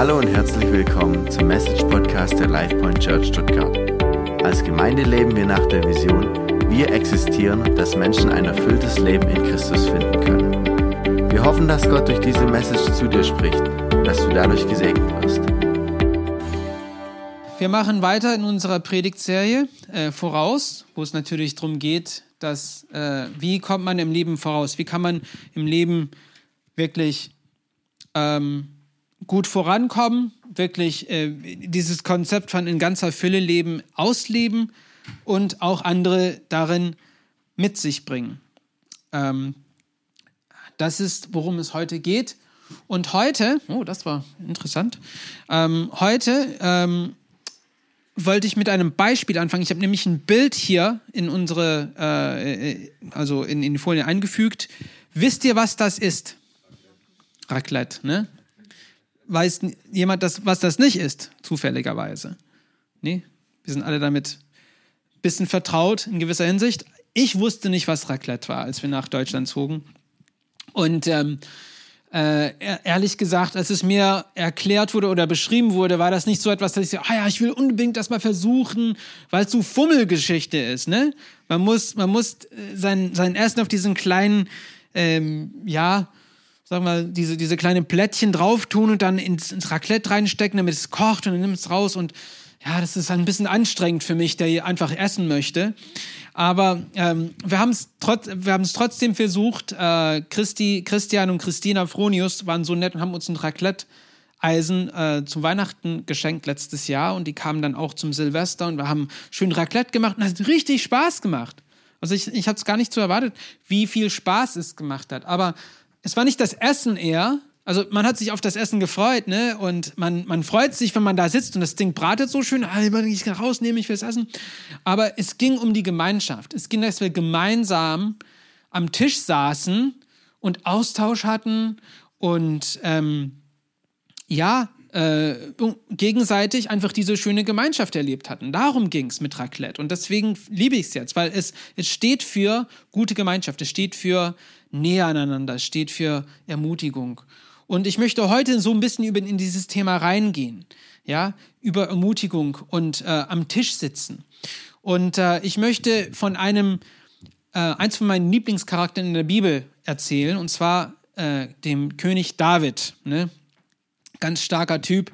Hallo und herzlich willkommen zum Message Podcast der LifePoint Church Stuttgart. Als Gemeinde leben wir nach der Vision, wir existieren, dass Menschen ein erfülltes Leben in Christus finden können. Wir hoffen, dass Gott durch diese Message zu dir spricht und dass du dadurch gesegnet wirst. Wir machen weiter in unserer Predigtserie äh, voraus, wo es natürlich darum geht, dass äh, wie kommt man im Leben voraus, wie kann man im Leben wirklich ähm, gut vorankommen, wirklich äh, dieses Konzept von in ganzer Fülle leben ausleben und auch andere darin mit sich bringen. Ähm, das ist, worum es heute geht. Und heute, oh, das war interessant, ähm, heute ähm, wollte ich mit einem Beispiel anfangen. Ich habe nämlich ein Bild hier in unsere, äh, also in, in die Folie eingefügt. Wisst ihr, was das ist? Raclette, ne? Weiß jemand, das, was das nicht ist, zufälligerweise? Nee, wir sind alle damit ein bisschen vertraut in gewisser Hinsicht. Ich wusste nicht, was Raclette war, als wir nach Deutschland zogen. Und ähm, äh, ehrlich gesagt, als es mir erklärt wurde oder beschrieben wurde, war das nicht so etwas, dass ich so, ah ja, ich will unbedingt das mal versuchen, weil es so Fummelgeschichte ist, ne? Man muss, man muss äh, sein, sein Essen auf diesen kleinen, ähm, ja, sag mal, diese, diese kleinen Plättchen drauf tun und dann ins, ins Raclette reinstecken, damit es kocht und dann nimmt es raus und ja, das ist ein bisschen anstrengend für mich, der hier einfach essen möchte. Aber ähm, wir haben es trotz, wir trotzdem versucht. Äh, Christi, Christian und Christina Fronius waren so nett und haben uns ein Raclette-Eisen äh, zu Weihnachten geschenkt letztes Jahr und die kamen dann auch zum Silvester und wir haben schön Raclette gemacht und es hat richtig Spaß gemacht. Also ich, ich habe es gar nicht so erwartet, wie viel Spaß es gemacht hat. Aber es war nicht das Essen eher, also man hat sich auf das Essen gefreut, ne? Und man, man freut sich, wenn man da sitzt und das Ding bratet so schön, ah, ich kann rausnehmen, ich will es essen. Aber es ging um die Gemeinschaft. Es ging, dass wir gemeinsam am Tisch saßen und Austausch hatten und ähm, ja, äh, gegenseitig einfach diese schöne Gemeinschaft erlebt hatten. Darum ging es mit Raclette. Und deswegen liebe ich es jetzt, weil es, es steht für gute Gemeinschaft, es steht für Nähe aneinander, steht für Ermutigung. Und ich möchte heute so ein bisschen über, in dieses Thema reingehen, ja, über Ermutigung und äh, am Tisch sitzen. Und äh, ich möchte von einem, äh, eins von meinen Lieblingscharakteren in der Bibel erzählen, und zwar äh, dem König David. Ne? Ganz starker Typ.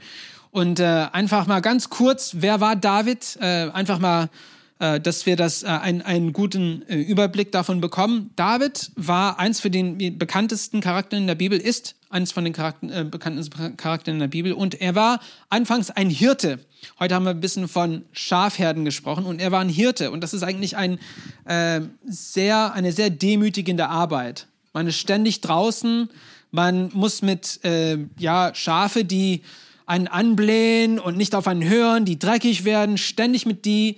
Und äh, einfach mal ganz kurz, wer war David? Äh, einfach mal dass wir das äh, einen, einen guten äh, Überblick davon bekommen. David war eins für den bekanntesten Charakteren in der Bibel, ist eines von den Charakter, äh, bekanntesten Charakteren in der Bibel und er war anfangs ein Hirte. Heute haben wir ein bisschen von Schafherden gesprochen und er war ein Hirte und das ist eigentlich ein, äh, sehr, eine sehr demütigende Arbeit. Man ist ständig draußen, man muss mit äh, ja, Schafe, die einen anblähen und nicht auf einen hören, die dreckig werden, ständig mit die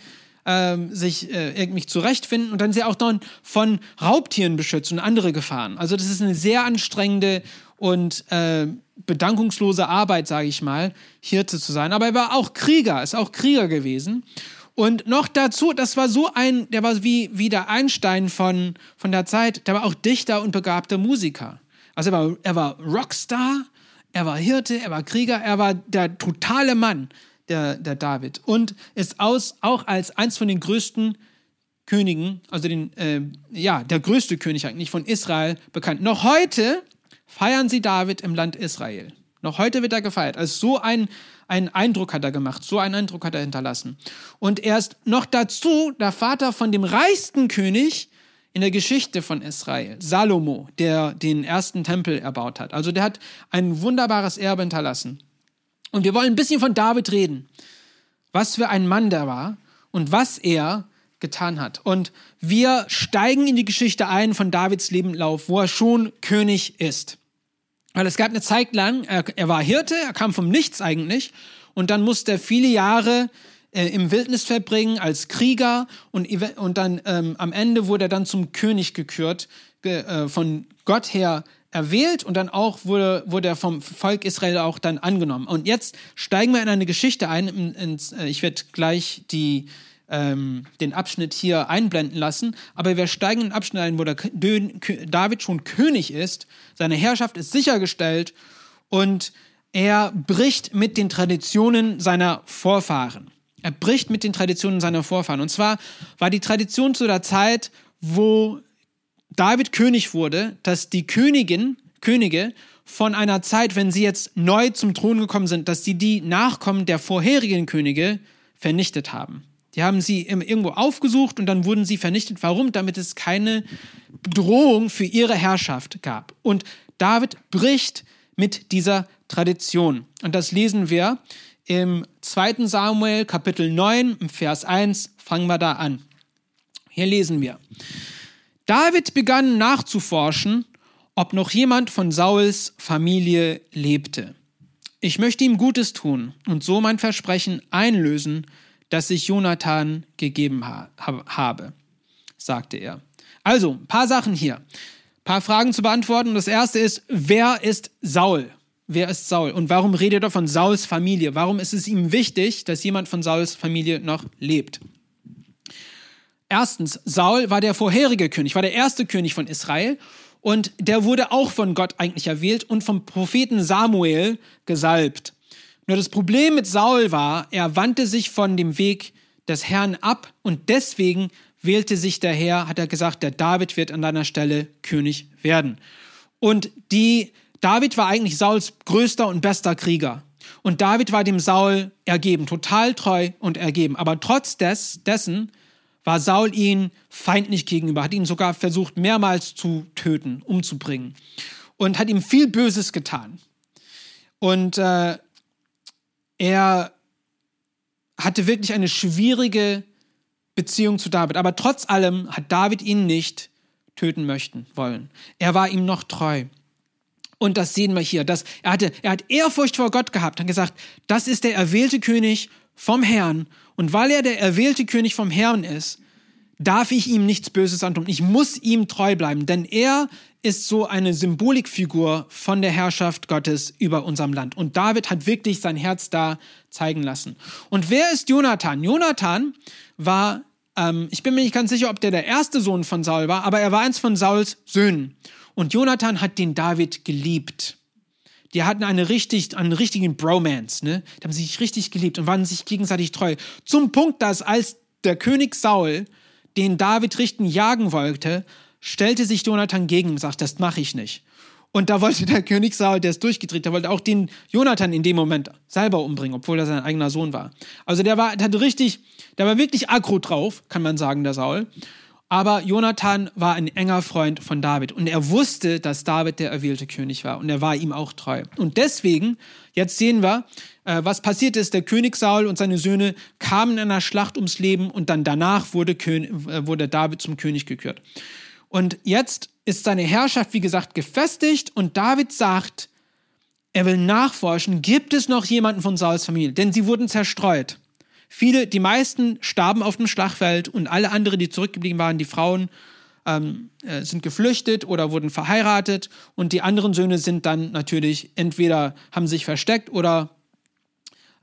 ähm, sich äh, irgendwie zurechtfinden und dann sie auch dann von Raubtieren beschützen und andere Gefahren. Also das ist eine sehr anstrengende und äh, bedankungslose Arbeit, sage ich mal, Hirte zu sein. Aber er war auch Krieger, ist auch Krieger gewesen. Und noch dazu, das war so ein, der war wie, wie der Einstein von, von der Zeit, der war auch Dichter und begabter Musiker. Also er war, er war Rockstar, er war Hirte, er war Krieger, er war der totale Mann der, der David und ist aus, auch als eins von den größten Königen, also den, äh, ja, der größte König eigentlich von Israel bekannt. Noch heute feiern sie David im Land Israel. Noch heute wird er gefeiert. Also so ein, einen Eindruck hat er gemacht, so einen Eindruck hat er hinterlassen. Und er ist noch dazu der Vater von dem reichsten König in der Geschichte von Israel, Salomo, der den ersten Tempel erbaut hat. Also der hat ein wunderbares Erbe hinterlassen. Und wir wollen ein bisschen von David reden. Was für ein Mann der war und was er getan hat. Und wir steigen in die Geschichte ein von Davids Lebenlauf, wo er schon König ist. Weil es gab eine Zeit lang, er, er war Hirte, er kam vom Nichts eigentlich, und dann musste er viele Jahre äh, im Wildnis verbringen als Krieger und, und dann ähm, am Ende wurde er dann zum König gekürt, äh, von Gott her erwählt und dann auch wurde, wurde er vom Volk Israel auch dann angenommen. Und jetzt steigen wir in eine Geschichte ein. Ins, äh, ich werde gleich die, ähm, den Abschnitt hier einblenden lassen, aber wir steigen in den Abschnitt ein, wo der David schon König ist, seine Herrschaft ist sichergestellt und er bricht mit den Traditionen seiner Vorfahren. Er bricht mit den Traditionen seiner Vorfahren. Und zwar war die Tradition zu der Zeit, wo David König wurde, dass die Königin, Könige von einer Zeit, wenn sie jetzt neu zum Thron gekommen sind, dass sie die Nachkommen der vorherigen Könige vernichtet haben. Die haben sie irgendwo aufgesucht und dann wurden sie vernichtet. Warum? Damit es keine Bedrohung für ihre Herrschaft gab. Und David bricht mit dieser Tradition. Und das lesen wir im 2. Samuel Kapitel 9, Vers 1. Fangen wir da an. Hier lesen wir. David begann nachzuforschen, ob noch jemand von Sauls Familie lebte. Ich möchte ihm Gutes tun und so mein Versprechen einlösen, das ich Jonathan gegeben ha habe, sagte er. Also, ein paar Sachen hier, ein paar Fragen zu beantworten. Das erste ist, wer ist Saul? Wer ist Saul? Und warum redet er von Sauls Familie? Warum ist es ihm wichtig, dass jemand von Sauls Familie noch lebt? Erstens, Saul war der vorherige König, war der erste König von Israel und der wurde auch von Gott eigentlich erwählt und vom Propheten Samuel gesalbt. Nur das Problem mit Saul war, er wandte sich von dem Weg des Herrn ab und deswegen wählte sich der Herr, hat er gesagt, der David wird an deiner Stelle König werden. Und die, David war eigentlich Sauls größter und bester Krieger. Und David war dem Saul ergeben, total treu und ergeben. Aber trotz des, dessen war Saul ihn feindlich gegenüber, hat ihn sogar versucht, mehrmals zu töten, umzubringen und hat ihm viel Böses getan. Und äh, er hatte wirklich eine schwierige Beziehung zu David. Aber trotz allem hat David ihn nicht töten möchten wollen. Er war ihm noch treu. Und das sehen wir hier. Dass er, hatte, er hat Ehrfurcht vor Gott gehabt, hat gesagt, das ist der erwählte König vom Herrn und weil er der erwählte König vom Herrn ist, darf ich ihm nichts Böses antun. Ich muss ihm treu bleiben, denn er ist so eine Symbolikfigur von der Herrschaft Gottes über unserem Land. Und David hat wirklich sein Herz da zeigen lassen. Und wer ist Jonathan? Jonathan war, ähm, ich bin mir nicht ganz sicher, ob der der erste Sohn von Saul war, aber er war eins von Sauls Söhnen. Und Jonathan hat den David geliebt die hatten eine richtig, einen richtigen Bromance, ne? Die haben sich richtig geliebt und waren sich gegenseitig treu. Zum Punkt, dass als der König Saul den David richten jagen wollte, stellte sich Jonathan gegen und sagte, das mache ich nicht. Und da wollte der König Saul, der ist durchgedreht, der wollte auch den Jonathan in dem Moment selber umbringen, obwohl er sein eigener Sohn war. Also der war, der hatte richtig, der war wirklich aggro drauf, kann man sagen, der Saul. Aber Jonathan war ein enger Freund von David und er wusste, dass David der erwählte König war und er war ihm auch treu. Und deswegen, jetzt sehen wir, äh, was passiert ist. Der König Saul und seine Söhne kamen in einer Schlacht ums Leben und dann danach wurde, König, äh, wurde David zum König gekürt. Und jetzt ist seine Herrschaft, wie gesagt, gefestigt und David sagt, er will nachforschen, gibt es noch jemanden von Sauls Familie? Denn sie wurden zerstreut. Viele, die meisten starben auf dem Schlachtfeld und alle anderen, die zurückgeblieben waren, die Frauen, ähm, äh, sind geflüchtet oder wurden verheiratet und die anderen Söhne sind dann natürlich entweder haben sich versteckt oder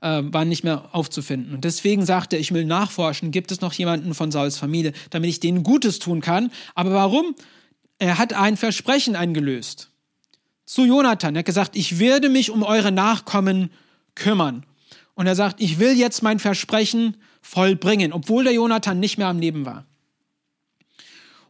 äh, waren nicht mehr aufzufinden. Und deswegen sagte er, ich will nachforschen, gibt es noch jemanden von Sauls Familie, damit ich denen Gutes tun kann. Aber warum? Er hat ein Versprechen eingelöst zu Jonathan. Er hat gesagt, ich werde mich um eure Nachkommen kümmern. Und er sagt, ich will jetzt mein Versprechen vollbringen, obwohl der Jonathan nicht mehr am Leben war.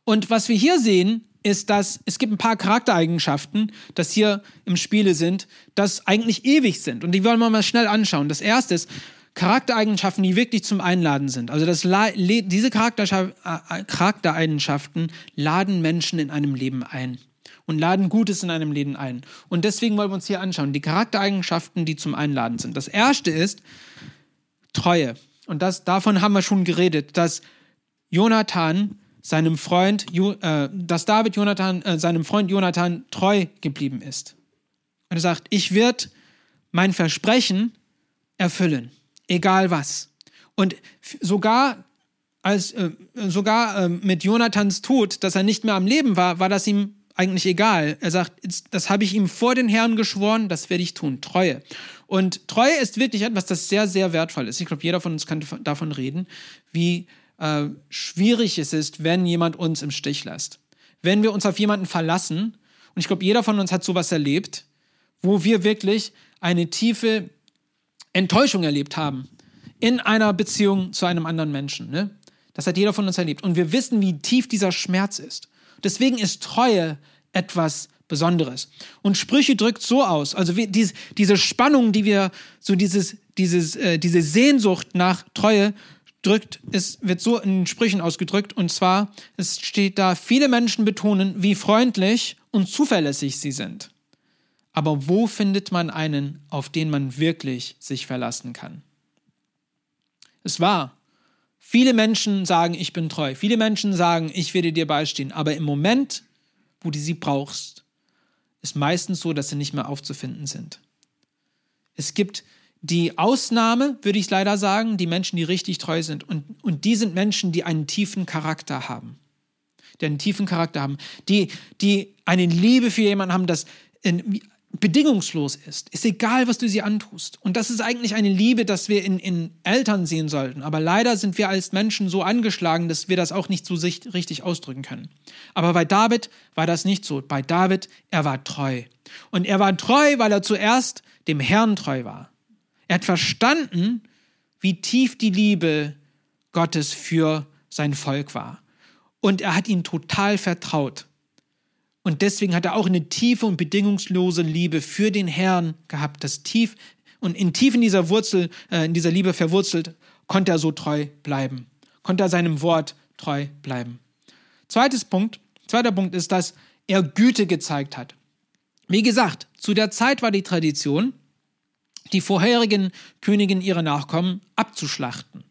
Und was wir hier sehen, ist, dass es gibt ein paar Charaktereigenschaften, das hier im Spiele sind, das eigentlich ewig sind. Und die wollen wir mal schnell anschauen. Das erste ist Charaktereigenschaften, die wirklich zum Einladen sind. Also das, diese Charaktereigenschaften laden Menschen in einem Leben ein und laden Gutes in einem Leben ein. Und deswegen wollen wir uns hier anschauen, die Charaktereigenschaften, die zum Einladen sind. Das erste ist Treue. Und das, davon haben wir schon geredet, dass Jonathan seinem Freund, äh, dass David Jonathan, äh, seinem Freund Jonathan treu geblieben ist. Und er sagt, ich werde mein Versprechen erfüllen, egal was. Und sogar als äh, sogar mit Jonathans Tod, dass er nicht mehr am Leben war, war das ihm eigentlich egal. Er sagt, das habe ich ihm vor den Herrn geschworen, das werde ich tun. Treue. Und Treue ist wirklich etwas, das sehr, sehr wertvoll ist. Ich glaube, jeder von uns kann davon reden, wie äh, schwierig es ist, wenn jemand uns im Stich lässt. Wenn wir uns auf jemanden verlassen, und ich glaube, jeder von uns hat sowas erlebt, wo wir wirklich eine tiefe Enttäuschung erlebt haben in einer Beziehung zu einem anderen Menschen. Ne? Das hat jeder von uns erlebt. Und wir wissen, wie tief dieser Schmerz ist. Deswegen ist Treue etwas Besonderes. Und Sprüche drückt so aus, also wir, diese, diese Spannung, die wir, so dieses, dieses, äh, diese Sehnsucht nach Treue drückt, es wird so in Sprüchen ausgedrückt. Und zwar, es steht da, viele Menschen betonen, wie freundlich und zuverlässig sie sind. Aber wo findet man einen, auf den man wirklich sich verlassen kann? Es war. Viele Menschen sagen, ich bin treu. Viele Menschen sagen, ich werde dir beistehen. Aber im Moment, wo du sie brauchst, ist meistens so, dass sie nicht mehr aufzufinden sind. Es gibt die Ausnahme, würde ich leider sagen, die Menschen, die richtig treu sind. Und, und die sind Menschen, die einen tiefen Charakter haben. Die einen tiefen Charakter haben. Die, die eine Liebe für jemanden haben, das in, bedingungslos ist. Ist egal, was du sie antust. Und das ist eigentlich eine Liebe, dass wir in, in Eltern sehen sollten. Aber leider sind wir als Menschen so angeschlagen, dass wir das auch nicht so richtig ausdrücken können. Aber bei David war das nicht so. Bei David, er war treu. Und er war treu, weil er zuerst dem Herrn treu war. Er hat verstanden, wie tief die Liebe Gottes für sein Volk war. Und er hat ihm total vertraut. Und deswegen hat er auch eine tiefe und bedingungslose Liebe für den Herrn gehabt. Das tief und in tief in dieser Wurzel, äh, in dieser Liebe verwurzelt, konnte er so treu bleiben. Konnte er seinem Wort treu bleiben. Zweites Punkt, zweiter Punkt ist, dass er Güte gezeigt hat. Wie gesagt, zu der Zeit war die Tradition, die vorherigen Königin ihre Nachkommen abzuschlachten.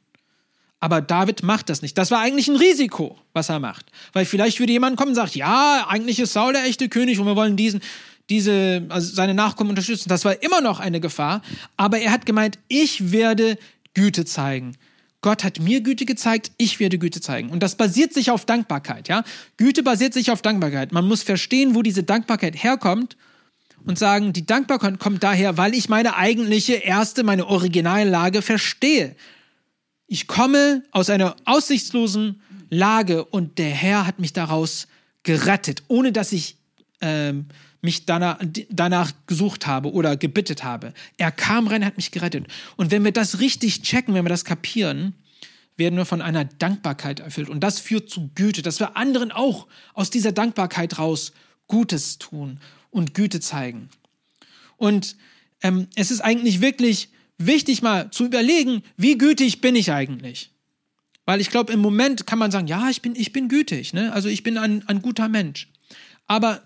Aber David macht das nicht. Das war eigentlich ein Risiko, was er macht. Weil vielleicht würde jemand kommen und sagt, ja, eigentlich ist Saul der echte König und wir wollen diesen, diese, also seine Nachkommen unterstützen. Das war immer noch eine Gefahr. Aber er hat gemeint, ich werde Güte zeigen. Gott hat mir Güte gezeigt, ich werde Güte zeigen. Und das basiert sich auf Dankbarkeit, ja? Güte basiert sich auf Dankbarkeit. Man muss verstehen, wo diese Dankbarkeit herkommt und sagen, die Dankbarkeit kommt daher, weil ich meine eigentliche erste, meine Originallage verstehe. Ich komme aus einer aussichtslosen Lage und der Herr hat mich daraus gerettet, ohne dass ich ähm, mich danach, danach gesucht habe oder gebittet habe. Er kam rein, hat mich gerettet. Und wenn wir das richtig checken, wenn wir das kapieren, werden wir von einer Dankbarkeit erfüllt. Und das führt zu Güte, dass wir anderen auch aus dieser Dankbarkeit raus Gutes tun und Güte zeigen. Und ähm, es ist eigentlich wirklich wichtig, mal zu überlegen, wie gütig bin ich eigentlich? Weil ich glaube, im Moment kann man sagen, ja, ich bin, ich bin gütig, ne? also ich bin ein, ein guter Mensch. Aber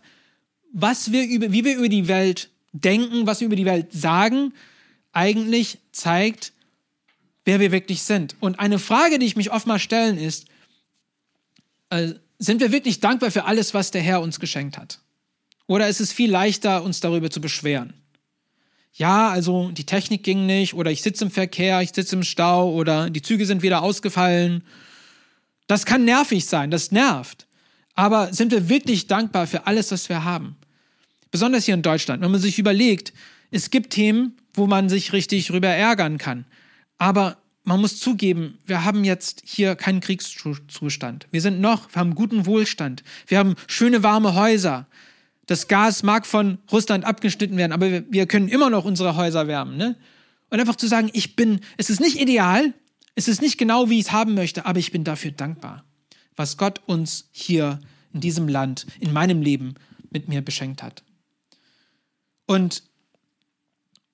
was wir über, wie wir über die Welt denken, was wir über die Welt sagen, eigentlich zeigt, wer wir wirklich sind. Und eine Frage, die ich mich oft mal stellen, ist, äh, sind wir wirklich dankbar für alles, was der Herr uns geschenkt hat? Oder ist es viel leichter, uns darüber zu beschweren? Ja, also die Technik ging nicht oder ich sitze im Verkehr, ich sitze im Stau oder die Züge sind wieder ausgefallen. Das kann nervig sein, das nervt. Aber sind wir wirklich dankbar für alles, was wir haben? Besonders hier in Deutschland, wenn man sich überlegt, es gibt Themen, wo man sich richtig rüber ärgern kann. Aber man muss zugeben, wir haben jetzt hier keinen Kriegszustand. Wir sind noch, wir haben guten Wohlstand. Wir haben schöne warme Häuser. Das Gas mag von Russland abgeschnitten werden, aber wir, können immer noch unsere Häuser wärmen. Ne? Und einfach zu sagen, ich bin, es ist nicht ideal, es ist nicht genau, wie ich es haben möchte, aber ich bin dafür dankbar, was Gott uns hier in diesem Land, in meinem Leben mit mir beschenkt hat. Und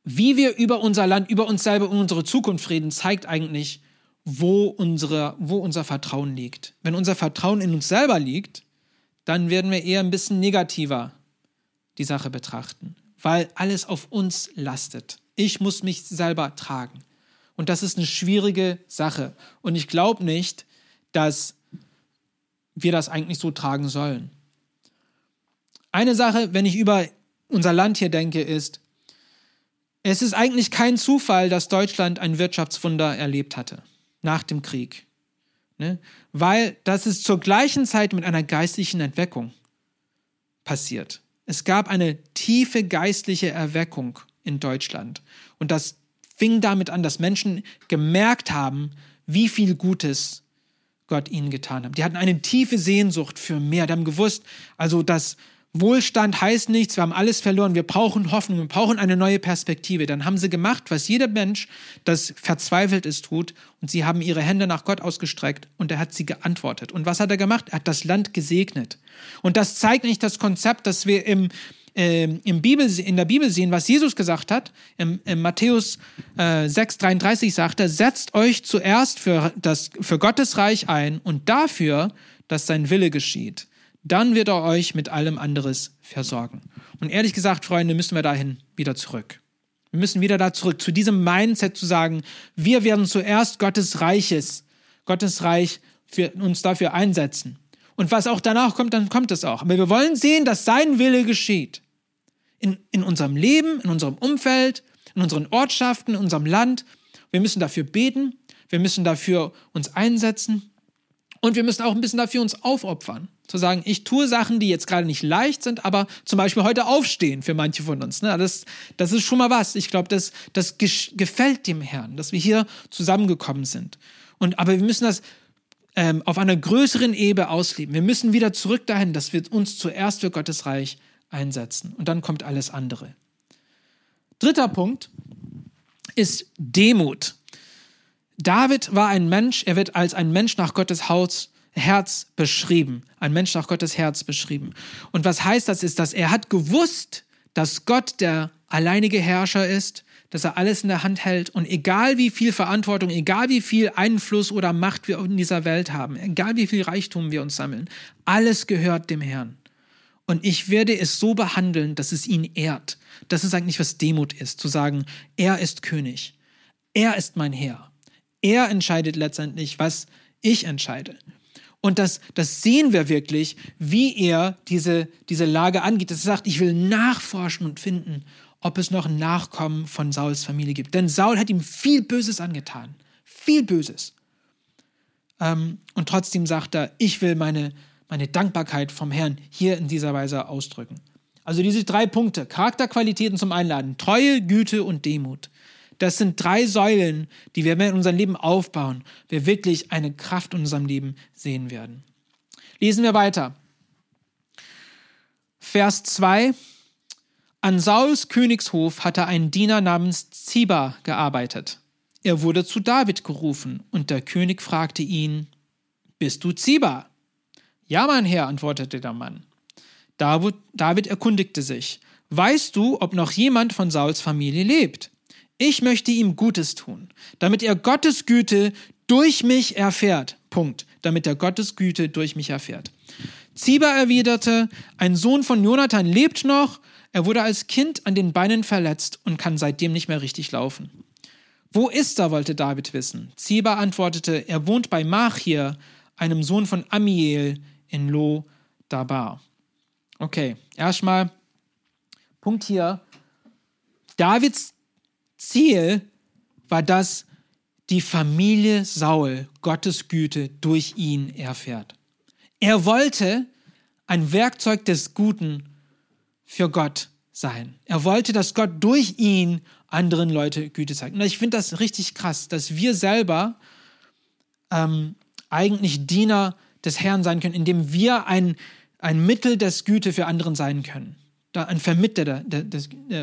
wie wir über unser Land, über uns selber und unsere Zukunft reden, zeigt eigentlich, wo, unsere, wo unser Vertrauen liegt. Wenn unser Vertrauen in uns selber liegt, dann werden wir eher ein bisschen negativer die Sache betrachten, weil alles auf uns lastet. Ich muss mich selber tragen. Und das ist eine schwierige Sache. Und ich glaube nicht, dass wir das eigentlich so tragen sollen. Eine Sache, wenn ich über unser Land hier denke, ist, es ist eigentlich kein Zufall, dass Deutschland ein Wirtschaftswunder erlebt hatte nach dem Krieg. Ne? Weil das ist zur gleichen Zeit mit einer geistlichen Entweckung passiert. Es gab eine tiefe geistliche Erweckung in Deutschland. Und das fing damit an, dass Menschen gemerkt haben, wie viel Gutes Gott ihnen getan hat. Die hatten eine tiefe Sehnsucht für mehr. Die haben gewusst, also das, Wohlstand heißt nichts, wir haben alles verloren, wir brauchen Hoffnung, wir brauchen eine neue Perspektive. Dann haben sie gemacht, was jeder Mensch, das verzweifelt ist, tut. Und sie haben ihre Hände nach Gott ausgestreckt und er hat sie geantwortet. Und was hat er gemacht? Er hat das Land gesegnet. Und das zeigt nicht das Konzept, das wir im, äh, im Bibel, in der Bibel sehen, was Jesus gesagt hat. Im, im Matthäus äh, 6,33 sagt er, setzt euch zuerst für, das, für Gottes Reich ein und dafür, dass sein Wille geschieht dann wird er euch mit allem anderes versorgen. Und ehrlich gesagt, Freunde, müssen wir dahin wieder zurück. Wir müssen wieder da zurück, zu diesem Mindset zu sagen, wir werden zuerst Gottes Reiches, Gottes Reich für uns dafür einsetzen. Und was auch danach kommt, dann kommt es auch. Aber wir wollen sehen, dass sein Wille geschieht. In, in unserem Leben, in unserem Umfeld, in unseren Ortschaften, in unserem Land. Wir müssen dafür beten. Wir müssen dafür uns einsetzen. Und wir müssen auch ein bisschen dafür uns aufopfern. Zu sagen, ich tue Sachen, die jetzt gerade nicht leicht sind, aber zum Beispiel heute aufstehen für manche von uns. Ne? Das, das ist schon mal was. Ich glaube, das, das gefällt dem Herrn, dass wir hier zusammengekommen sind. Und, aber wir müssen das ähm, auf einer größeren Ebene ausleben. Wir müssen wieder zurück dahin, dass wir uns zuerst für Gottes Reich einsetzen. Und dann kommt alles andere. Dritter Punkt ist Demut. David war ein Mensch, er wird als ein Mensch nach Gottes Haus Herz beschrieben, ein Mensch nach Gottes Herz beschrieben. Und was heißt das ist, dass er hat gewusst, dass Gott der alleinige Herrscher ist, dass er alles in der Hand hält und egal wie viel Verantwortung, egal wie viel Einfluss oder Macht wir in dieser Welt haben, egal wie viel Reichtum wir uns sammeln, alles gehört dem Herrn. Und ich werde es so behandeln, dass es ihn ehrt. Das ist eigentlich, was Demut ist, zu sagen, er ist König, er ist mein Herr. Er entscheidet letztendlich, was ich entscheide. Und das, das sehen wir wirklich, wie er diese, diese Lage angeht. Er sagt, ich will nachforschen und finden, ob es noch Nachkommen von Sauls Familie gibt. Denn Saul hat ihm viel Böses angetan. Viel Böses. Ähm, und trotzdem sagt er, ich will meine, meine Dankbarkeit vom Herrn hier in dieser Weise ausdrücken. Also diese drei Punkte, Charakterqualitäten zum Einladen, Treue, Güte und Demut. Das sind drei Säulen, die wir in unserem Leben aufbauen, wir wirklich eine Kraft in unserem Leben sehen werden. Lesen wir weiter. Vers 2. An Sauls Königshof hatte ein Diener namens Ziba gearbeitet. Er wurde zu David gerufen und der König fragte ihn, Bist du Ziba? Ja, mein Herr, antwortete der Mann. David erkundigte sich, Weißt du, ob noch jemand von Sauls Familie lebt? Ich möchte ihm Gutes tun, damit er Gottes Güte durch mich erfährt. Punkt. Damit er Gottes Güte durch mich erfährt. Ziba erwiderte, ein Sohn von Jonathan lebt noch, er wurde als Kind an den Beinen verletzt und kann seitdem nicht mehr richtig laufen. Wo ist er, wollte David wissen. Ziba antwortete, er wohnt bei Machir, einem Sohn von Amiel in Lo Dabar. Okay, erstmal Punkt hier. Davids Ziel war, dass die Familie Saul Gottes Güte durch ihn erfährt. Er wollte ein Werkzeug des Guten für Gott sein. Er wollte, dass Gott durch ihn anderen Leute Güte zeigt. Und ich finde das richtig krass, dass wir selber ähm, eigentlich Diener des Herrn sein können, indem wir ein, ein Mittel des Güte für anderen sein können da ein Vermittler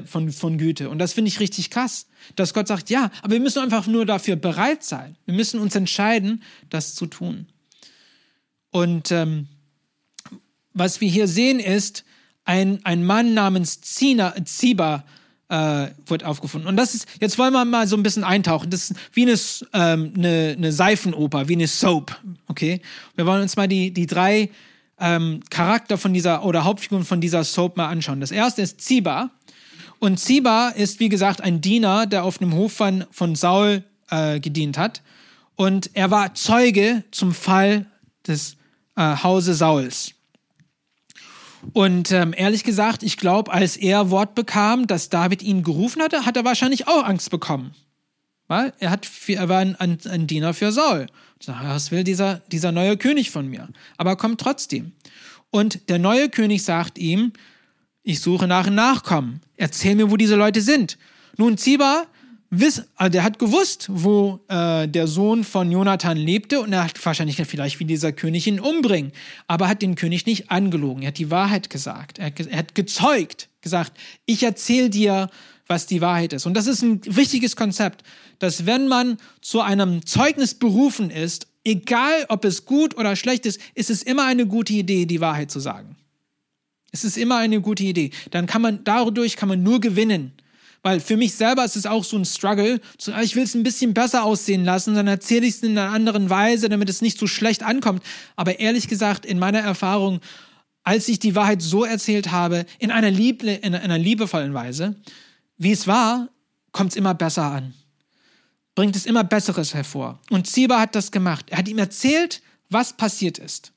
von, von Güte. Und das finde ich richtig krass, dass Gott sagt, ja, aber wir müssen einfach nur dafür bereit sein. Wir müssen uns entscheiden, das zu tun. Und ähm, was wir hier sehen ist, ein, ein Mann namens Zina, Ziba äh, wird aufgefunden. Und das ist, jetzt wollen wir mal so ein bisschen eintauchen. Das ist wie eine, ähm, eine, eine Seifenoper, wie eine Soap. Okay? Wir wollen uns mal die, die drei ähm, Charakter von dieser oder Hauptfiguren von dieser Soap mal anschauen. Das erste ist Ziba. Und Ziba ist, wie gesagt, ein Diener, der auf dem Hof von, von Saul äh, gedient hat. Und er war Zeuge zum Fall des äh, Hause Sauls. Und ähm, ehrlich gesagt, ich glaube, als er Wort bekam, dass David ihn gerufen hatte, hat er wahrscheinlich auch Angst bekommen. Weil er, hat, er war ein, ein Diener für Saul. Was will dieser, dieser neue König von mir? Aber er kommt trotzdem. Und der neue König sagt ihm, ich suche nach einem Nachkommen. Erzähl mir, wo diese Leute sind. Nun, Ziba wiss, also der hat gewusst, wo äh, der Sohn von Jonathan lebte und er hat wahrscheinlich vielleicht wie dieser König ihn umbringen, aber hat den König nicht angelogen. Er hat die Wahrheit gesagt. Er er hat gezeugt, gesagt, ich erzähle dir, was die Wahrheit ist. Und das ist ein wichtiges Konzept, dass wenn man zu einem Zeugnis berufen ist, egal ob es gut oder schlecht ist, ist es immer eine gute Idee, die Wahrheit zu sagen. Es ist immer eine gute Idee. Dann kann man, dadurch kann man nur gewinnen. Weil für mich selber ist es auch so ein Struggle. Ah, ich will es ein bisschen besser aussehen lassen, dann erzähle ich es in einer anderen Weise, damit es nicht so schlecht ankommt. Aber ehrlich gesagt, in meiner Erfahrung, als ich die Wahrheit so erzählt habe, in einer, lieb in einer liebevollen Weise, wie es war, kommt es immer besser an. Bringt es immer Besseres hervor. Und Ziba hat das gemacht. Er hat ihm erzählt, was passiert ist.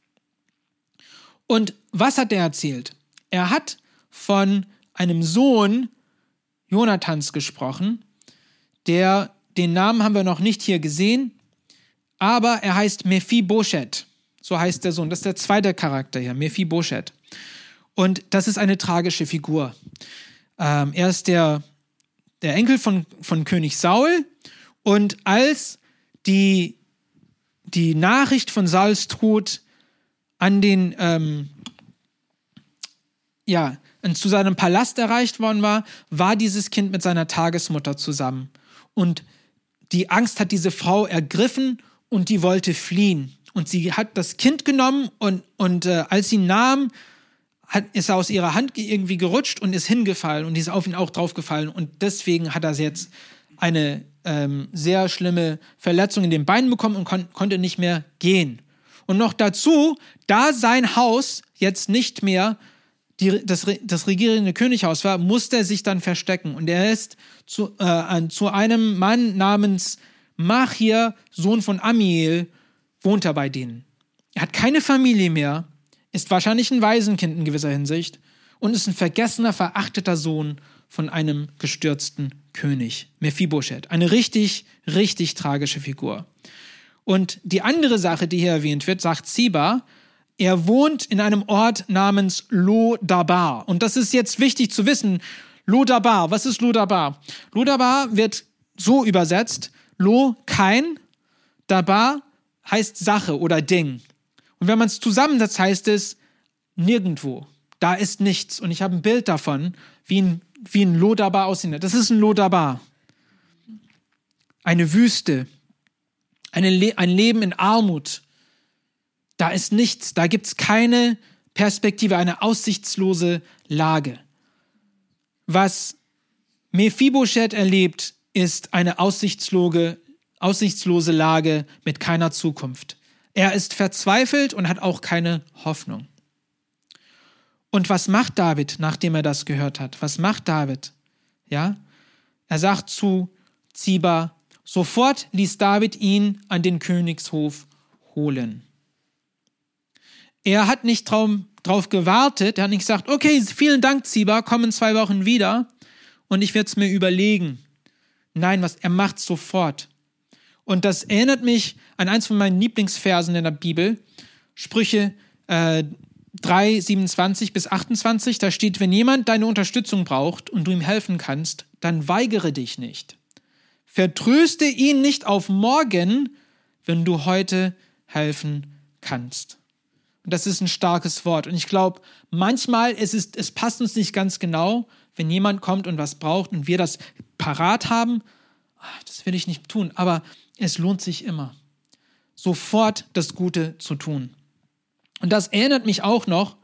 Und was hat er erzählt? Er hat von einem Sohn Jonathans gesprochen. Der, den Namen haben wir noch nicht hier gesehen, aber er heißt Mephibosheth. So heißt der Sohn. Das ist der zweite Charakter hier, Mephibosheth. Und das ist eine tragische Figur. Ähm, er ist der, der Enkel von, von König Saul. Und als die, die Nachricht von Sauls Tod an den, ähm, ja, zu seinem Palast erreicht worden war, war dieses Kind mit seiner Tagesmutter zusammen. Und die Angst hat diese Frau ergriffen und die wollte fliehen. Und sie hat das Kind genommen und, und äh, als sie nahm, hat, ist er aus ihrer Hand irgendwie gerutscht und ist hingefallen und ist auf ihn auch draufgefallen. Und deswegen hat er jetzt eine ähm, sehr schlimme Verletzung in den Beinen bekommen und kon konnte nicht mehr gehen. Und noch dazu, da sein Haus jetzt nicht mehr die, das, das regierende Könighaus war, musste er sich dann verstecken. Und er ist zu, äh, zu einem Mann namens Machir, Sohn von Amiel, wohnt er bei denen. Er hat keine Familie mehr, ist wahrscheinlich ein Waisenkind in gewisser Hinsicht und ist ein vergessener, verachteter Sohn von einem gestürzten König, Mephibosheth. Eine richtig, richtig tragische Figur. Und die andere Sache, die hier erwähnt wird, sagt Ziba, er wohnt in einem Ort namens Lodabar. Und das ist jetzt wichtig zu wissen. Lodabar, was ist Lodabar? Lodabar wird so übersetzt, Lo kein, Dabar heißt Sache oder Ding. Und wenn man es zusammensetzt, heißt es nirgendwo. Da ist nichts. Und ich habe ein Bild davon, wie ein, wie ein Lodabar aussieht. Das ist ein Lodabar. Eine Wüste. Eine Le ein Leben in Armut. Da ist nichts, da gibt es keine Perspektive, eine aussichtslose Lage. Was Mephibosheth erlebt, ist eine aussichtslose, aussichtslose Lage mit keiner Zukunft. Er ist verzweifelt und hat auch keine Hoffnung. Und was macht David, nachdem er das gehört hat? Was macht David? Ja? Er sagt zu Ziba, sofort ließ David ihn an den Königshof holen. Er hat nicht drauf gewartet, er hat nicht gesagt, okay, vielen Dank, Ziba, komm in zwei Wochen wieder und ich werde es mir überlegen. Nein, was er macht sofort. Und das erinnert mich an eins von meinen Lieblingsversen in der Bibel, Sprüche äh, 3, 27 bis 28. Da steht, wenn jemand deine Unterstützung braucht und du ihm helfen kannst, dann weigere dich nicht. Vertröste ihn nicht auf morgen, wenn du heute helfen kannst. Und das ist ein starkes Wort. Und ich glaube, manchmal es ist es passt uns nicht ganz genau, wenn jemand kommt und was braucht und wir das parat haben. Ah, das will ich nicht tun, aber es lohnt sich immer, sofort das Gute zu tun. Und das erinnert mich auch noch,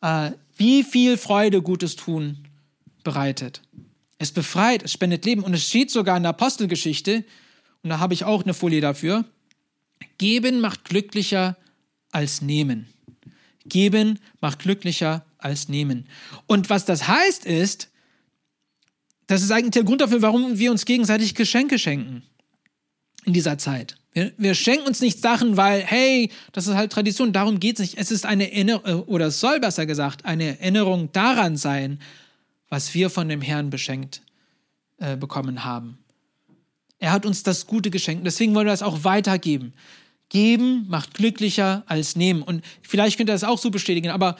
äh, wie viel Freude Gutes tun bereitet. Es befreit, es spendet Leben und es steht sogar in der Apostelgeschichte, und da habe ich auch eine Folie dafür, geben macht glücklicher als nehmen. Geben macht glücklicher als nehmen. Und was das heißt ist, das ist eigentlich der Grund dafür, warum wir uns gegenseitig Geschenke schenken in dieser Zeit. Wir, wir schenken uns nicht Sachen, weil, hey, das ist halt Tradition, darum geht es nicht. Es ist eine Erinnerung, oder es soll besser gesagt, eine Erinnerung daran sein, was wir von dem Herrn beschenkt äh, bekommen haben. Er hat uns das Gute geschenkt, deswegen wollen wir das auch weitergeben. Geben macht glücklicher als nehmen. Und vielleicht könnt ihr das auch so bestätigen, aber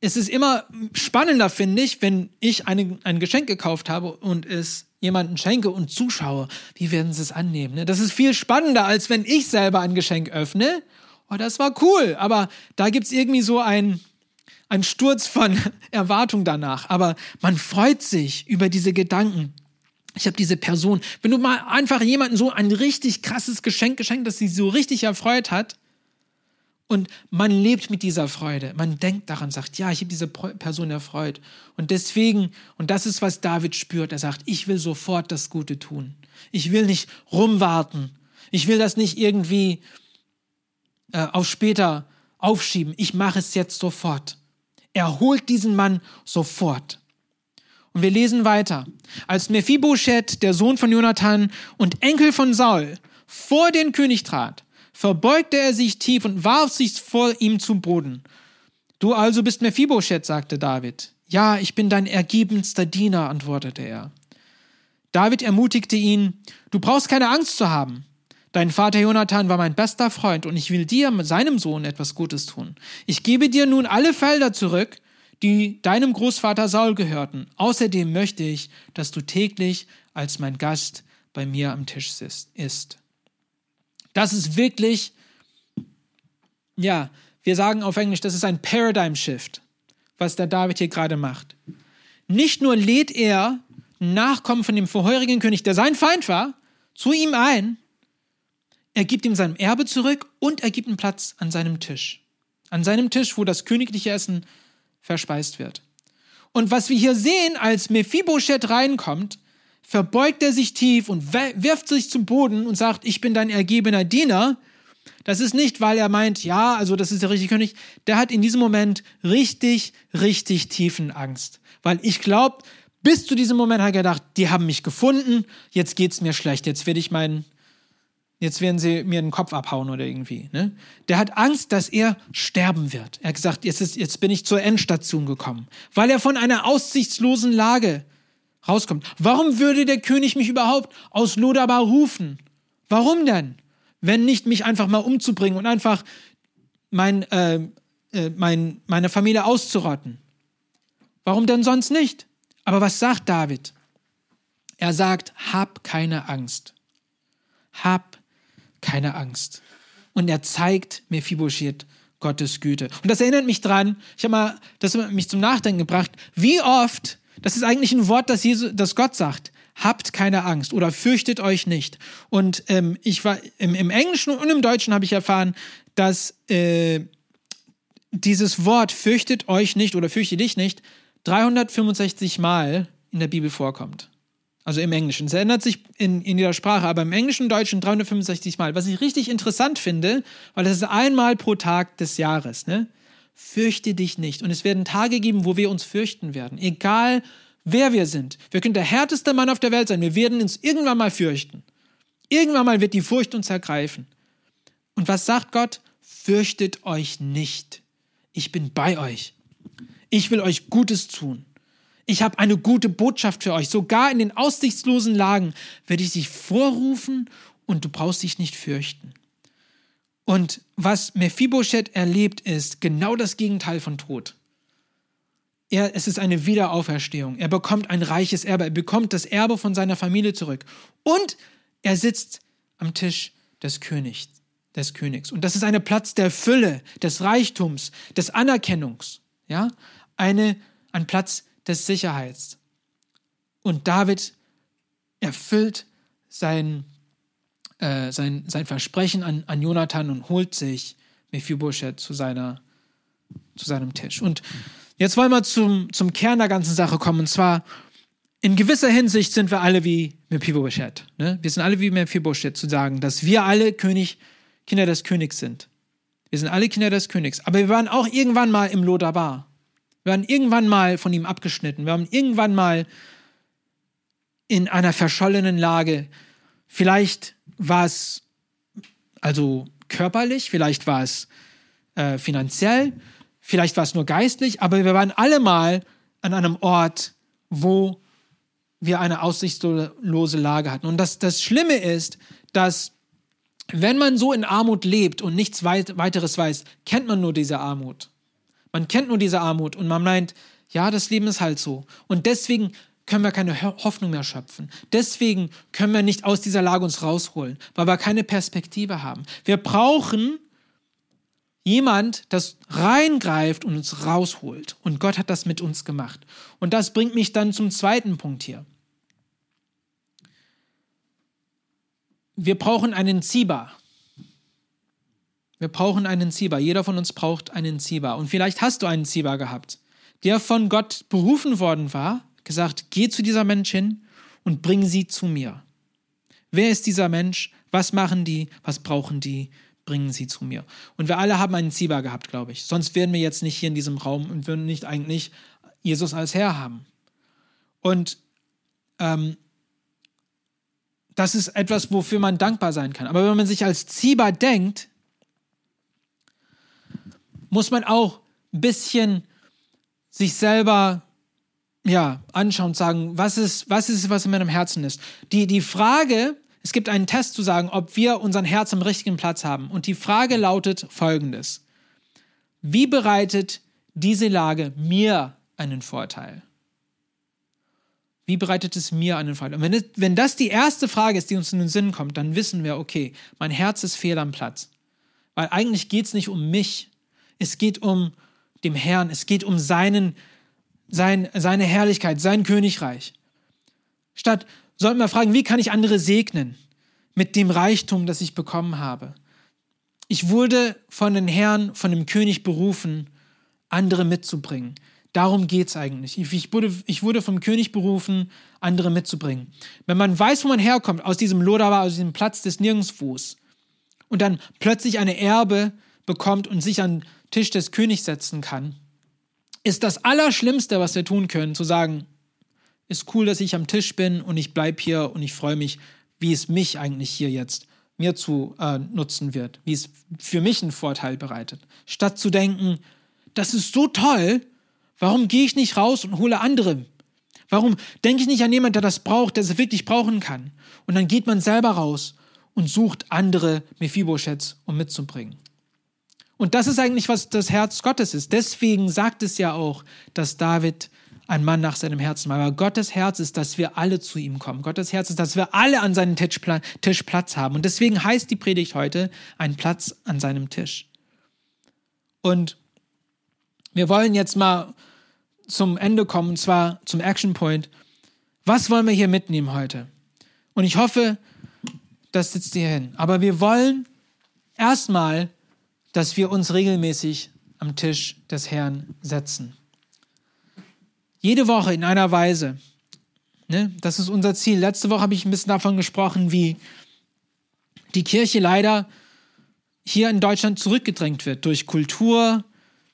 es ist immer spannender, finde ich, wenn ich eine, ein Geschenk gekauft habe und es jemanden schenke und zuschaue, wie werden sie es annehmen. Ne? Das ist viel spannender, als wenn ich selber ein Geschenk öffne. Oh, das war cool, aber da gibt es irgendwie so ein, ein Sturz von Erwartung danach. Aber man freut sich über diese Gedanken. Ich habe diese Person, wenn du mal einfach jemanden so ein richtig krasses Geschenk geschenkt, das sie so richtig erfreut hat, und man lebt mit dieser Freude. Man denkt daran, sagt, ja, ich habe diese Person erfreut. Und deswegen, und das ist, was David spürt, er sagt, ich will sofort das Gute tun. Ich will nicht rumwarten. Ich will das nicht irgendwie äh, auf später aufschieben. Ich mache es jetzt sofort. Er holt diesen Mann sofort. Und wir lesen weiter. Als Mephibosheth, der Sohn von Jonathan und Enkel von Saul, vor den König trat, verbeugte er sich tief und warf sich vor ihm zu Boden. Du also bist Mephibosheth, sagte David. Ja, ich bin dein ergebenster Diener, antwortete er. David ermutigte ihn, du brauchst keine Angst zu haben. Dein Vater Jonathan war mein bester Freund und ich will dir, seinem Sohn, etwas Gutes tun. Ich gebe dir nun alle Felder zurück, die deinem Großvater Saul gehörten. Außerdem möchte ich, dass du täglich als mein Gast bei mir am Tisch isst. Das ist wirklich, ja, wir sagen auf Englisch, das ist ein Paradigm Shift, was der David hier gerade macht. Nicht nur lädt er Nachkommen von dem vorherigen König, der sein Feind war, zu ihm ein, er gibt ihm sein Erbe zurück und er gibt ihm Platz an seinem Tisch. An seinem Tisch, wo das königliche Essen verspeist wird. Und was wir hier sehen, als Mephibosheth reinkommt, verbeugt er sich tief und wirft sich zum Boden und sagt, ich bin dein ergebener Diener. Das ist nicht, weil er meint, ja, also das ist der richtige König. Der hat in diesem Moment richtig, richtig tiefen Angst. Weil ich glaube, bis zu diesem Moment hat er gedacht, die haben mich gefunden, jetzt geht's mir schlecht, jetzt werde ich meinen, jetzt werden sie mir den Kopf abhauen oder irgendwie. Ne? Der hat Angst, dass er sterben wird. Er hat gesagt, jetzt, ist, jetzt bin ich zur Endstation gekommen, weil er von einer aussichtslosen Lage rauskommt. Warum würde der König mich überhaupt aus Lodabar rufen? Warum denn? Wenn nicht mich einfach mal umzubringen und einfach mein, äh, äh, mein, meine Familie auszurotten. Warum denn sonst nicht? Aber was sagt David? Er sagt, hab keine Angst. Hab keine Angst. Und er zeigt Mephibosheth Gottes Güte. Und das erinnert mich dran, ich habe mal das hat mich zum Nachdenken gebracht, wie oft das ist eigentlich ein Wort, das, Jesus, das Gott sagt. Habt keine Angst oder fürchtet euch nicht. Und ähm, ich war im, im, Englischen und im Deutschen habe ich erfahren, dass äh, dieses Wort fürchtet euch nicht oder fürchte dich nicht 365 Mal in der Bibel vorkommt. Also im Englischen. Es ändert sich in, in jeder Sprache, aber im Englischen und Deutschen 365 Mal. Was ich richtig interessant finde, weil das ist einmal pro Tag des Jahres. Ne? Fürchte dich nicht. Und es werden Tage geben, wo wir uns fürchten werden. Egal, wer wir sind. Wir können der härteste Mann auf der Welt sein. Wir werden uns irgendwann mal fürchten. Irgendwann mal wird die Furcht uns ergreifen. Und was sagt Gott? Fürchtet euch nicht. Ich bin bei euch. Ich will euch Gutes tun. Ich habe eine gute Botschaft für euch. Sogar in den aussichtslosen Lagen werde ich dich vorrufen und du brauchst dich nicht fürchten. Und was Mephibosheth erlebt, ist genau das Gegenteil von Tod. Er, es ist eine Wiederauferstehung. Er bekommt ein reiches Erbe. Er bekommt das Erbe von seiner Familie zurück. Und er sitzt am Tisch des Königs. Des Königs. Und das ist ein Platz der Fülle, des Reichtums, des Anerkennungs. Ja? Eine, ein Platz des Sicherheits. Und David erfüllt sein äh, sein, sein Versprechen an, an Jonathan und holt sich Mephibosheth zu, seiner, zu seinem Tisch. Und jetzt wollen wir zum, zum Kern der ganzen Sache kommen. Und zwar, in gewisser Hinsicht sind wir alle wie Mephibosheth. Ne? Wir sind alle wie Mephibosheth zu sagen, dass wir alle König, Kinder des Königs sind. Wir sind alle Kinder des Königs. Aber wir waren auch irgendwann mal im Lodabar. Wir waren irgendwann mal von ihm abgeschnitten. Wir waren irgendwann mal in einer verschollenen Lage. Vielleicht war es also körperlich, vielleicht war es äh, finanziell, vielleicht war es nur geistlich, aber wir waren alle mal an einem Ort, wo wir eine aussichtslose Lage hatten. Und das, das Schlimme ist, dass wenn man so in Armut lebt und nichts weit, weiteres weiß, kennt man nur diese Armut. Man kennt nur diese Armut und man meint, ja, das Leben ist halt so. Und deswegen können wir keine Hoffnung mehr schöpfen. Deswegen können wir nicht aus dieser Lage uns rausholen, weil wir keine Perspektive haben. Wir brauchen jemand, das reingreift und uns rausholt. Und Gott hat das mit uns gemacht. Und das bringt mich dann zum zweiten Punkt hier. Wir brauchen einen Ziba. Wir brauchen einen Ziba. Jeder von uns braucht einen Ziba. Und vielleicht hast du einen Ziba gehabt, der von Gott berufen worden war, gesagt, geh zu dieser Mensch hin und bring sie zu mir. Wer ist dieser Mensch? Was machen die? Was brauchen die? Bringen sie zu mir. Und wir alle haben einen Ziba gehabt, glaube ich. Sonst wären wir jetzt nicht hier in diesem Raum und würden nicht eigentlich Jesus als Herr haben. Und ähm, das ist etwas, wofür man dankbar sein kann. Aber wenn man sich als Ziba denkt, muss man auch ein bisschen sich selber ja, anschauen und sagen, was ist, was ist, was in meinem Herzen ist. Die, die Frage, es gibt einen Test zu sagen, ob wir unseren Herz am richtigen Platz haben. Und die Frage lautet folgendes. Wie bereitet diese Lage mir einen Vorteil? Wie bereitet es mir einen Vorteil? Und wenn, es, wenn das die erste Frage ist, die uns in den Sinn kommt, dann wissen wir, okay, mein Herz ist fehl am Platz. Weil eigentlich geht es nicht um mich, es geht um dem Herrn, es geht um seinen, sein, seine Herrlichkeit, sein Königreich. Statt sollten wir fragen, wie kann ich andere segnen mit dem Reichtum, das ich bekommen habe? Ich wurde von den Herrn, von dem König berufen, andere mitzubringen. Darum geht es eigentlich. Ich wurde, ich wurde vom König berufen, andere mitzubringen. Wenn man weiß, wo man herkommt, aus diesem Lodabar, aus diesem Platz des Nirgendwos, und dann plötzlich eine Erbe bekommt und sich an Tisch des Königs setzen kann, ist das Allerschlimmste, was wir tun können, zu sagen, ist cool, dass ich am Tisch bin und ich bleibe hier und ich freue mich, wie es mich eigentlich hier jetzt mir zu äh, nutzen wird, wie es für mich einen Vorteil bereitet. Statt zu denken, das ist so toll, warum gehe ich nicht raus und hole andere? Warum denke ich nicht an jemanden, der das braucht, der es wirklich brauchen kann? Und dann geht man selber raus und sucht andere Mephibosheths, um mitzubringen. Und das ist eigentlich, was das Herz Gottes ist. Deswegen sagt es ja auch, dass David ein Mann nach seinem Herzen war. Aber Gottes Herz ist, dass wir alle zu ihm kommen. Gottes Herz ist, dass wir alle an seinem Tisch, Tisch Platz haben. Und deswegen heißt die Predigt heute ein Platz an seinem Tisch. Und wir wollen jetzt mal zum Ende kommen, und zwar zum Action Point. Was wollen wir hier mitnehmen heute? Und ich hoffe, das sitzt hier hin. Aber wir wollen erstmal dass wir uns regelmäßig am Tisch des Herrn setzen. Jede Woche in einer Weise. Ne? Das ist unser Ziel. Letzte Woche habe ich ein bisschen davon gesprochen, wie die Kirche leider hier in Deutschland zurückgedrängt wird durch Kultur,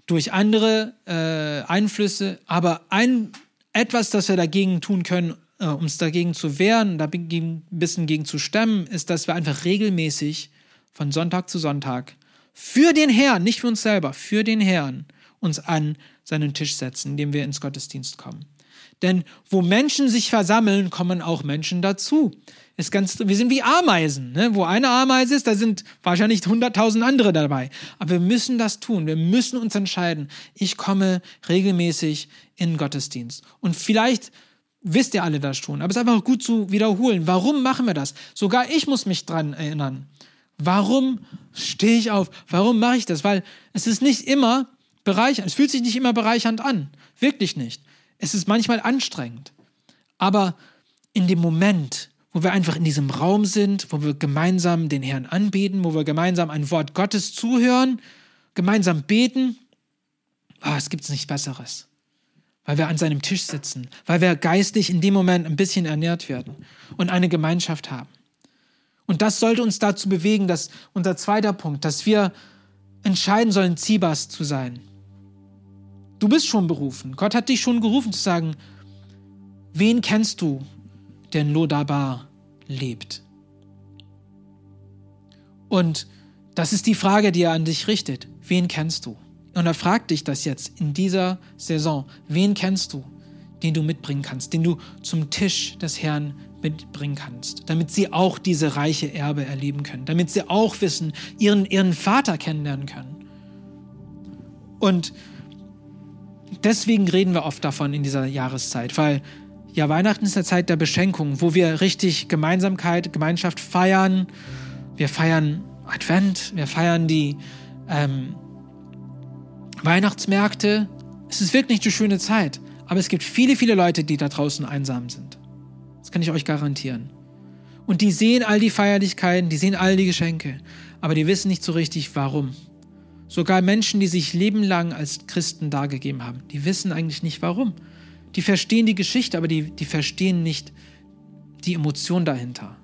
durch andere äh, Einflüsse. Aber ein, etwas, das wir dagegen tun können, äh, um uns dagegen zu wehren, da ein bisschen gegen zu stemmen, ist, dass wir einfach regelmäßig von Sonntag zu Sonntag für den Herrn, nicht für uns selber, für den Herrn uns an seinen Tisch setzen, indem wir ins Gottesdienst kommen. Denn wo Menschen sich versammeln, kommen auch Menschen dazu. Ist ganz, wir sind wie Ameisen. Ne? Wo eine Ameise ist, da sind wahrscheinlich hunderttausend andere dabei. Aber wir müssen das tun. Wir müssen uns entscheiden. Ich komme regelmäßig in Gottesdienst. Und vielleicht wisst ihr alle das schon. Aber es ist einfach gut zu wiederholen. Warum machen wir das? Sogar ich muss mich dran erinnern. Warum stehe ich auf? Warum mache ich das? Weil es ist nicht immer bereichernd. Es fühlt sich nicht immer bereichernd an. Wirklich nicht. Es ist manchmal anstrengend. Aber in dem Moment, wo wir einfach in diesem Raum sind, wo wir gemeinsam den Herrn anbeten, wo wir gemeinsam ein Wort Gottes zuhören, gemeinsam beten, oh, es gibt nichts Besseres. Weil wir an seinem Tisch sitzen, weil wir geistlich in dem Moment ein bisschen ernährt werden und eine Gemeinschaft haben. Und das sollte uns dazu bewegen, dass unser zweiter Punkt, dass wir entscheiden sollen, Zibas zu sein. Du bist schon berufen. Gott hat dich schon gerufen zu sagen, wen kennst du, der in Lodabar lebt? Und das ist die Frage, die er an dich richtet. Wen kennst du? Und er fragt dich das jetzt in dieser Saison. Wen kennst du, den du mitbringen kannst, den du zum Tisch des Herrn mitbringen kannst, damit sie auch diese reiche Erbe erleben können, damit sie auch wissen, ihren, ihren Vater kennenlernen können. Und deswegen reden wir oft davon in dieser Jahreszeit, weil Ja, Weihnachten ist eine Zeit der Beschenkung, wo wir richtig Gemeinsamkeit, Gemeinschaft feiern. Wir feiern Advent, wir feiern die ähm, Weihnachtsmärkte. Es ist wirklich eine schöne Zeit. Aber es gibt viele, viele Leute, die da draußen einsam sind. Das kann ich euch garantieren. Und die sehen all die Feierlichkeiten, die sehen all die Geschenke, aber die wissen nicht so richtig, warum. Sogar Menschen, die sich lebenlang als Christen dargegeben haben, die wissen eigentlich nicht warum. Die verstehen die Geschichte, aber die, die verstehen nicht die Emotion dahinter.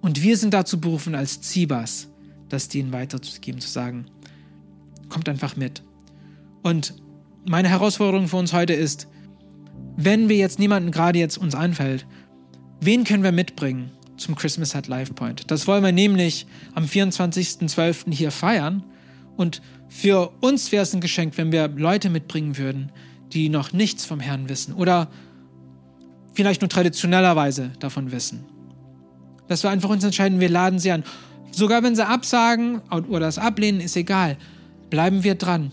Und wir sind dazu berufen, als Zibas, das denen weiterzugeben, zu sagen, kommt einfach mit. Und meine Herausforderung für uns heute ist, wenn wir jetzt niemanden gerade jetzt uns einfällt, wen können wir mitbringen zum Christmas at Life Point? Das wollen wir nämlich am 24.12. hier feiern. Und für uns wäre es ein Geschenk, wenn wir Leute mitbringen würden, die noch nichts vom Herrn wissen oder vielleicht nur traditionellerweise davon wissen. Dass wir einfach uns entscheiden, wir laden sie an. Sogar wenn sie absagen oder das ablehnen, ist egal. Bleiben wir dran.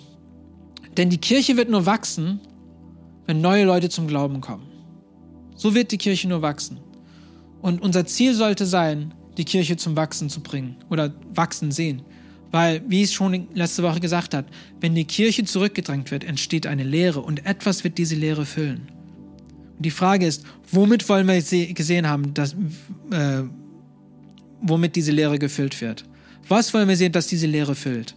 Denn die Kirche wird nur wachsen, wenn neue Leute zum Glauben kommen. So wird die Kirche nur wachsen. Und unser Ziel sollte sein, die Kirche zum Wachsen zu bringen oder wachsen sehen. Weil, wie ich schon letzte Woche gesagt habe, wenn die Kirche zurückgedrängt wird, entsteht eine Leere und etwas wird diese Leere füllen. Und die Frage ist, womit wollen wir gesehen haben, dass, äh, womit diese Leere gefüllt wird? Was wollen wir sehen, dass diese Leere füllt?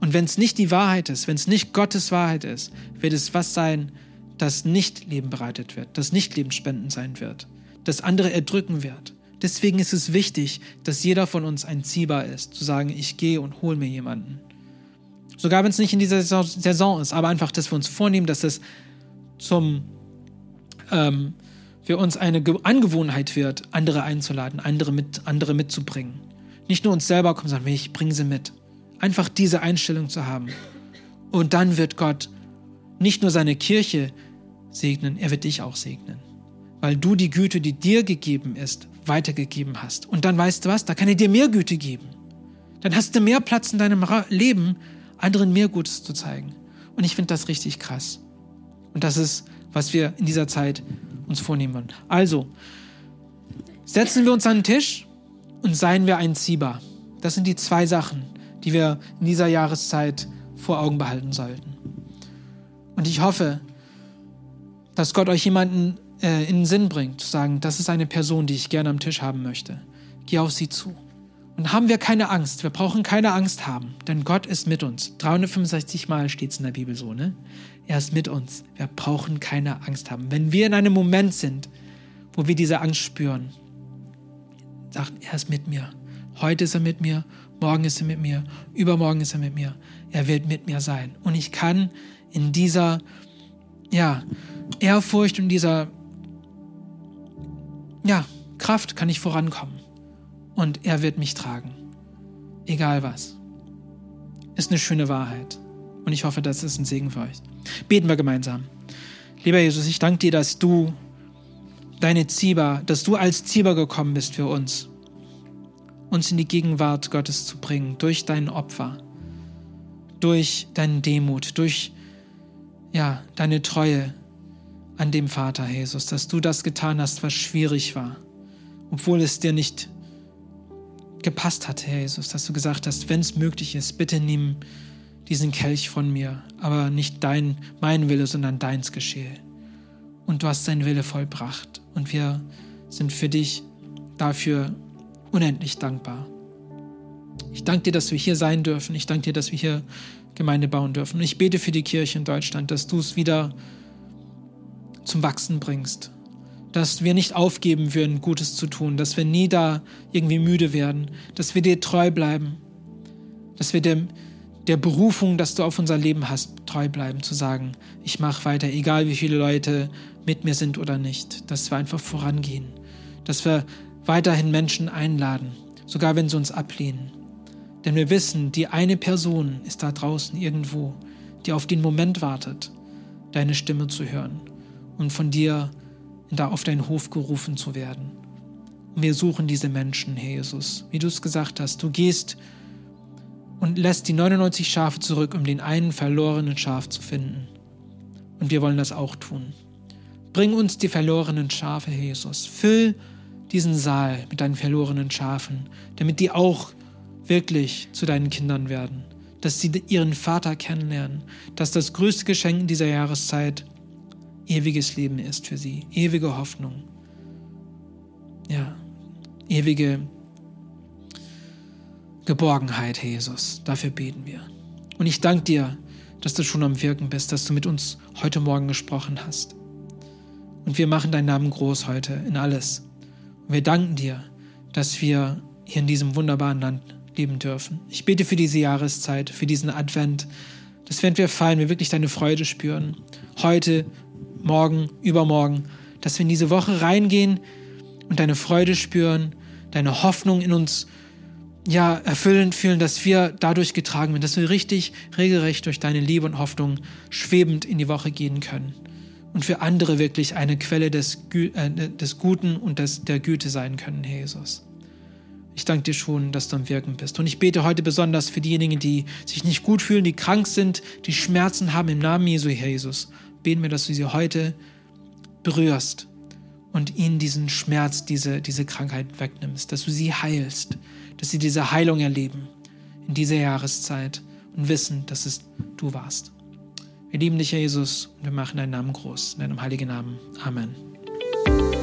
Und wenn es nicht die Wahrheit ist, wenn es nicht Gottes Wahrheit ist, wird es was sein, das nicht Leben bereitet wird, das nicht lebensspendend sein wird, das andere erdrücken wird. Deswegen ist es wichtig, dass jeder von uns ein Ziehbar ist, zu sagen, ich gehe und hole mir jemanden. Sogar wenn es nicht in dieser Saison ist, aber einfach, dass wir uns vornehmen, dass es zum ähm, für uns eine Angewohnheit wird, andere einzuladen, andere, mit, andere mitzubringen. Nicht nur uns selber kommen, sondern ich bringe sie mit. Einfach diese Einstellung zu haben. Und dann wird Gott nicht nur seine Kirche segnen, er wird dich auch segnen. Weil du die Güte, die dir gegeben ist, weitergegeben hast. Und dann weißt du was, da kann er dir mehr Güte geben. Dann hast du mehr Platz in deinem Leben, anderen mehr Gutes zu zeigen. Und ich finde das richtig krass. Und das ist, was wir in dieser Zeit uns vornehmen wollen. Also, setzen wir uns an den Tisch und seien wir ein Ziehbar. Das sind die zwei Sachen, die wir in dieser Jahreszeit vor Augen behalten sollten. Und ich hoffe, dass Gott euch jemanden äh, in den Sinn bringt, zu sagen, das ist eine Person, die ich gerne am Tisch haben möchte. Geh auf sie zu. Und haben wir keine Angst. Wir brauchen keine Angst haben, denn Gott ist mit uns. 365 Mal steht es in der Bibel so, ne? Er ist mit uns. Wir brauchen keine Angst haben. Wenn wir in einem Moment sind, wo wir diese Angst spüren, sagt, er ist mit mir. Heute ist er mit mir, morgen ist er mit mir, übermorgen ist er mit mir. Er wird mit mir sein. Und ich kann in dieser, ja, Ehrfurcht und dieser ja, Kraft kann ich vorankommen. Und er wird mich tragen. Egal was. Ist eine schöne Wahrheit. Und ich hoffe, das ist ein Segen für euch. Beten wir gemeinsam. Lieber Jesus, ich danke dir, dass du deine Zieber, dass du als Zieber gekommen bist für uns, uns in die Gegenwart Gottes zu bringen, durch dein Opfer, durch deine Demut, durch ja, deine Treue, an dem Vater, Jesus, dass du das getan hast, was schwierig war, obwohl es dir nicht gepasst hat, Herr Jesus, dass du gesagt hast, wenn es möglich ist, bitte nimm diesen Kelch von mir, aber nicht dein, mein Wille, sondern deins geschehe. Und du hast deinen Wille vollbracht und wir sind für dich dafür unendlich dankbar. Ich danke dir, dass wir hier sein dürfen. Ich danke dir, dass wir hier Gemeinde bauen dürfen. Und ich bete für die Kirche in Deutschland, dass du es wieder zum Wachsen bringst. Dass wir nicht aufgeben würden, Gutes zu tun, dass wir nie da irgendwie müde werden, dass wir dir treu bleiben, dass wir dem, der Berufung, dass du auf unser Leben hast, treu bleiben, zu sagen, ich mache weiter, egal wie viele Leute mit mir sind oder nicht, dass wir einfach vorangehen, dass wir weiterhin Menschen einladen, sogar wenn sie uns ablehnen. Denn wir wissen, die eine Person ist da draußen irgendwo, die auf den Moment wartet, deine Stimme zu hören und von dir da auf deinen Hof gerufen zu werden. Und wir suchen diese Menschen, Herr Jesus. Wie du es gesagt hast, du gehst und lässt die 99 Schafe zurück, um den einen verlorenen Schaf zu finden. Und wir wollen das auch tun. Bring uns die verlorenen Schafe, Jesus. Füll diesen Saal mit deinen verlorenen Schafen, damit die auch wirklich zu deinen Kindern werden, dass sie ihren Vater kennenlernen, dass das größte Geschenk in dieser Jahreszeit ewiges Leben ist für sie, ewige Hoffnung. Ja, ewige Geborgenheit, Jesus. Dafür beten wir. Und ich danke dir, dass du schon am Wirken bist, dass du mit uns heute Morgen gesprochen hast. Und wir machen deinen Namen groß heute in alles. Und wir danken dir, dass wir hier in diesem wunderbaren Land leben dürfen. Ich bete für diese Jahreszeit, für diesen Advent, dass während wir feiern, wir wirklich deine Freude spüren. Heute, morgen, übermorgen, dass wir in diese Woche reingehen und deine Freude spüren, deine Hoffnung in uns ja, erfüllend fühlen, dass wir dadurch getragen werden, dass wir richtig, regelrecht durch deine Liebe und Hoffnung schwebend in die Woche gehen können und für andere wirklich eine Quelle des, äh, des Guten und des, der Güte sein können, Herr Jesus. Ich danke dir schon, dass du am Wirken bist. Und ich bete heute besonders für diejenigen, die sich nicht gut fühlen, die krank sind, die Schmerzen haben im Namen Jesu, Herr Jesus. Beten wir, dass du sie heute berührst und ihnen diesen Schmerz, diese, diese Krankheit wegnimmst, dass du sie heilst, dass sie diese Heilung erleben in dieser Jahreszeit und wissen, dass es du warst. Wir lieben dich, Jesus, und wir machen deinen Namen groß. In deinem heiligen Namen. Amen.